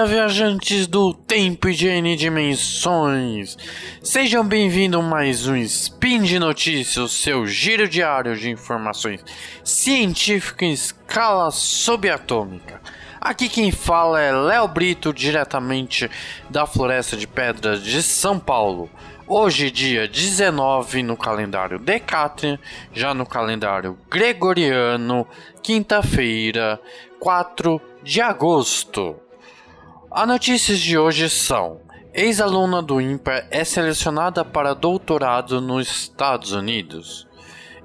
dia, viajantes do tempo e de N dimensões! Sejam bem-vindos a mais um Spin de Notícias, seu giro diário de informações científicas em escala subatômica. Aqui quem fala é Léo Brito, diretamente da Floresta de Pedras de São Paulo. Hoje, dia 19 no calendário Decatrian, já no calendário Gregoriano, quinta-feira, 4 de agosto. As notícias de hoje são: ex-aluna do IMPA é selecionada para doutorado nos Estados Unidos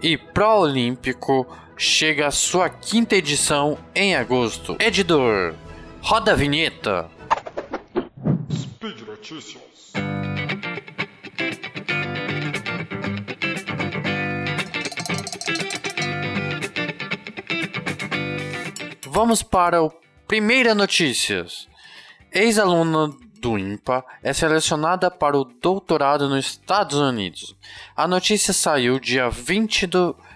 e pró-olímpico chega à sua quinta edição em agosto. Editor, roda a vinheta. Speed Notícias. Vamos para o primeira notícias. Ex-aluna do IMPA é selecionada para o doutorado nos Estados Unidos. A notícia saiu dia 20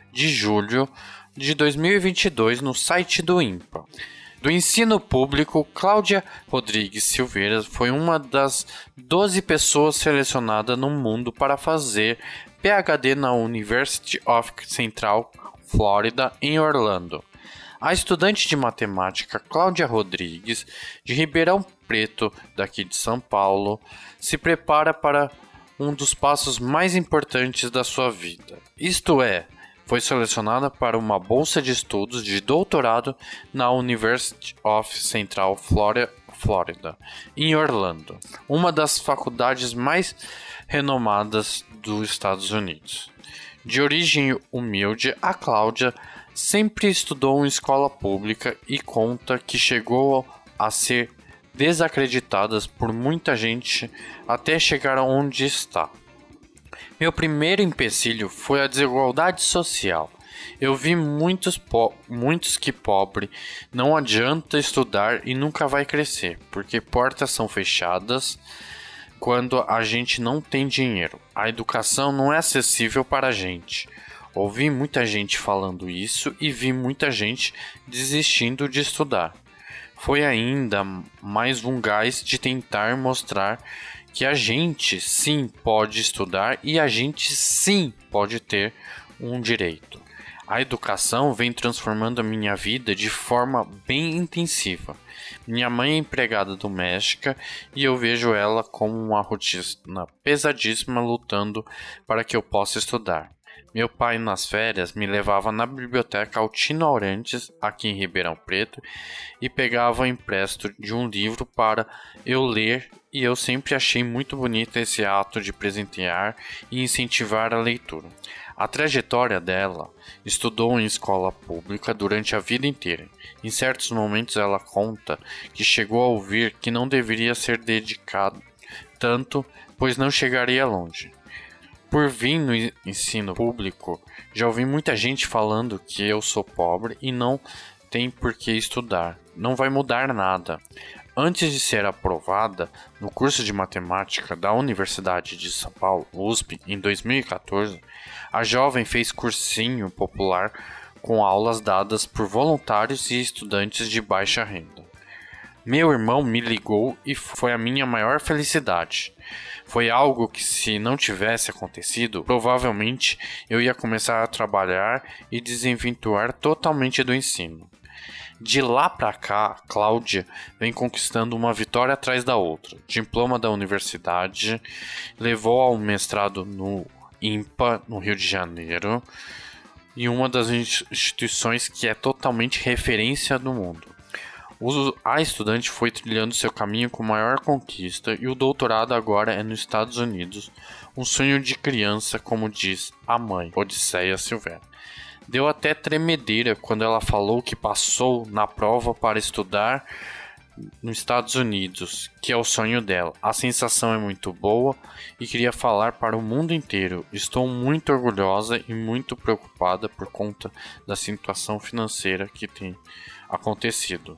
de julho de 2022 no site do IMPA. Do ensino público, Cláudia Rodrigues Silveira foi uma das 12 pessoas selecionadas no mundo para fazer PhD na University of Central Florida, em Orlando. A estudante de matemática Cláudia Rodrigues, de Ribeirão Preto, daqui de São Paulo, se prepara para um dos passos mais importantes da sua vida. Isto é, foi selecionada para uma bolsa de estudos de doutorado na University of Central Florida, em Orlando, uma das faculdades mais renomadas dos Estados Unidos. De origem humilde, a Cláudia sempre estudou em escola pública e conta que chegou a ser desacreditada por muita gente até chegar onde está. Meu primeiro empecilho foi a desigualdade social. Eu vi muitos, muitos que pobre não adianta estudar e nunca vai crescer, porque portas são fechadas quando a gente não tem dinheiro. A educação não é acessível para a gente. Ouvi muita gente falando isso e vi muita gente desistindo de estudar. Foi ainda mais um gás de tentar mostrar que a gente sim pode estudar e a gente sim pode ter um direito. A educação vem transformando a minha vida de forma bem intensiva. Minha mãe é empregada doméstica e eu vejo ela como uma rotina pesadíssima lutando para que eu possa estudar. Meu pai, nas férias, me levava na biblioteca Altino Aurantes, aqui em Ribeirão Preto, e pegava o empresto de um livro para eu ler, e eu sempre achei muito bonito esse ato de presentear e incentivar a leitura. A trajetória dela estudou em escola pública durante a vida inteira. Em certos momentos, ela conta que chegou a ouvir que não deveria ser dedicado tanto, pois não chegaria longe. Por vir no ensino público, já ouvi muita gente falando que eu sou pobre e não tem por que estudar. Não vai mudar nada. Antes de ser aprovada no curso de matemática da Universidade de São Paulo, USP, em 2014, a jovem fez cursinho popular com aulas dadas por voluntários e estudantes de baixa renda. Meu irmão me ligou e foi a minha maior felicidade. Foi algo que, se não tivesse acontecido, provavelmente eu ia começar a trabalhar e desenventuar totalmente do ensino. De lá para cá, Cláudia vem conquistando uma vitória atrás da outra. Diploma da universidade, levou ao mestrado no IMPA, no Rio de Janeiro, e uma das instituições que é totalmente referência no mundo. A estudante foi trilhando seu caminho com maior conquista e o doutorado agora é nos Estados Unidos, um sonho de criança, como diz a mãe, Odisseia Silveira. Deu até tremedeira quando ela falou que passou na prova para estudar nos Estados Unidos, que é o sonho dela. A sensação é muito boa e queria falar para o mundo inteiro. Estou muito orgulhosa e muito preocupada por conta da situação financeira que tem acontecido.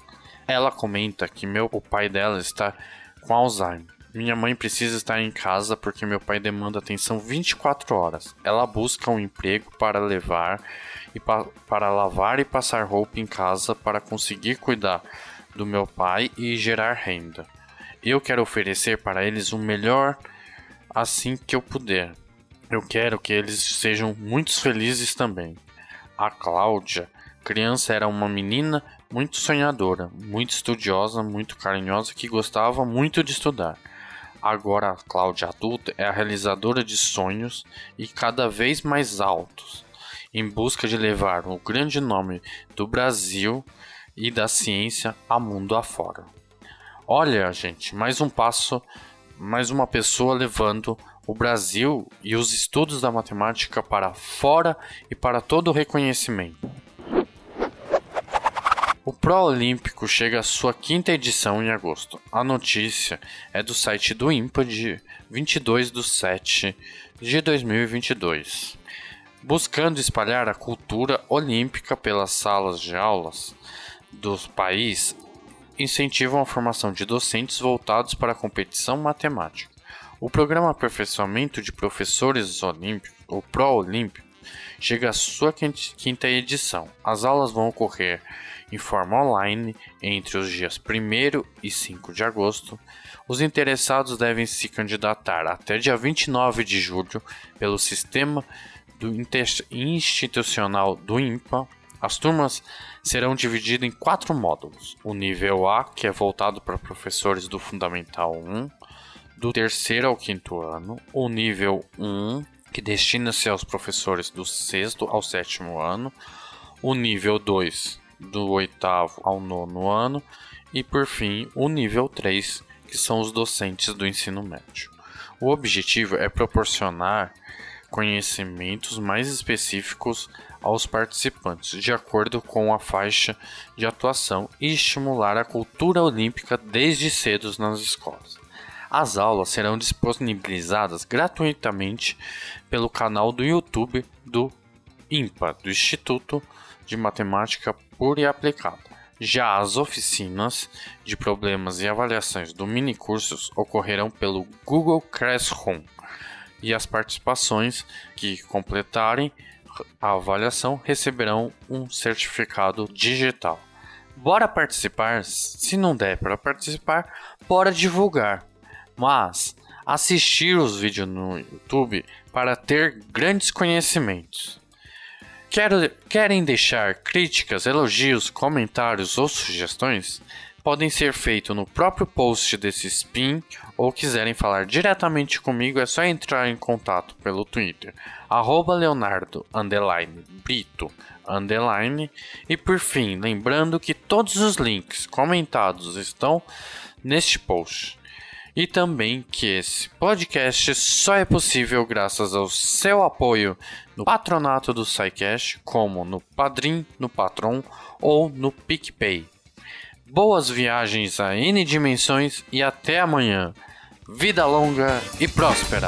Ela comenta que meu, o pai dela está com Alzheimer. Minha mãe precisa estar em casa porque meu pai demanda atenção 24 horas. Ela busca um emprego para levar e pa para lavar e passar roupa em casa para conseguir cuidar do meu pai e gerar renda. Eu quero oferecer para eles o melhor assim que eu puder. Eu quero que eles sejam muito felizes também. A Cláudia, criança, era uma menina muito sonhadora, muito estudiosa, muito carinhosa que gostava muito de estudar. Agora a Cláudia adulta é a realizadora de sonhos e cada vez mais altos, em busca de levar o grande nome do Brasil e da ciência a mundo afora. Olha, gente, mais um passo, mais uma pessoa levando o Brasil e os estudos da matemática para fora e para todo o reconhecimento. O Pró-Olímpico chega à sua quinta edição em agosto. A notícia é do site do IMPA de 22 de 7 de 2022. Buscando espalhar a cultura olímpica pelas salas de aulas do país, incentivam a formação de docentes voltados para a competição matemática. O programa Aperfeiçoamento de Professores Olímpicos, ou Pró-Olímpico, chega à sua quinta edição. As aulas vão ocorrer em forma online entre os dias 1 e 5 de agosto. Os interessados devem se candidatar até dia 29 de julho pelo sistema do institucional do IMPA. As turmas serão divididas em quatro módulos: o nível A, que é voltado para professores do Fundamental 1, do terceiro ao quinto ano, o nível 1, que destina-se aos professores do sexto ao sétimo ano, o nível 2, do oitavo ao nono ano, e por fim o nível 3, que são os docentes do ensino médio. O objetivo é proporcionar conhecimentos mais específicos aos participantes, de acordo com a faixa de atuação, e estimular a cultura olímpica desde cedo nas escolas. As aulas serão disponibilizadas gratuitamente pelo canal do YouTube do IMPA, do Instituto de Matemática Pura e Aplicada. Já as oficinas de problemas e avaliações do minicursos ocorrerão pelo Google Classroom e as participações que completarem a avaliação receberão um certificado digital. Bora participar? Se não der para participar, bora divulgar. Mas assistir os vídeos no YouTube para ter grandes conhecimentos. Quero, querem deixar críticas, elogios, comentários ou sugestões? Podem ser feitos no próprio post desse spin ou quiserem falar diretamente comigo é só entrar em contato pelo Twitter arroba Leonardo underline, Brito underline e por fim lembrando que todos os links comentados estão neste post e também que esse podcast só é possível graças ao seu apoio no patronato do SciCash, como no Padrim, no Patron ou no PicPay. Boas viagens a N dimensões e até amanhã. Vida longa e próspera!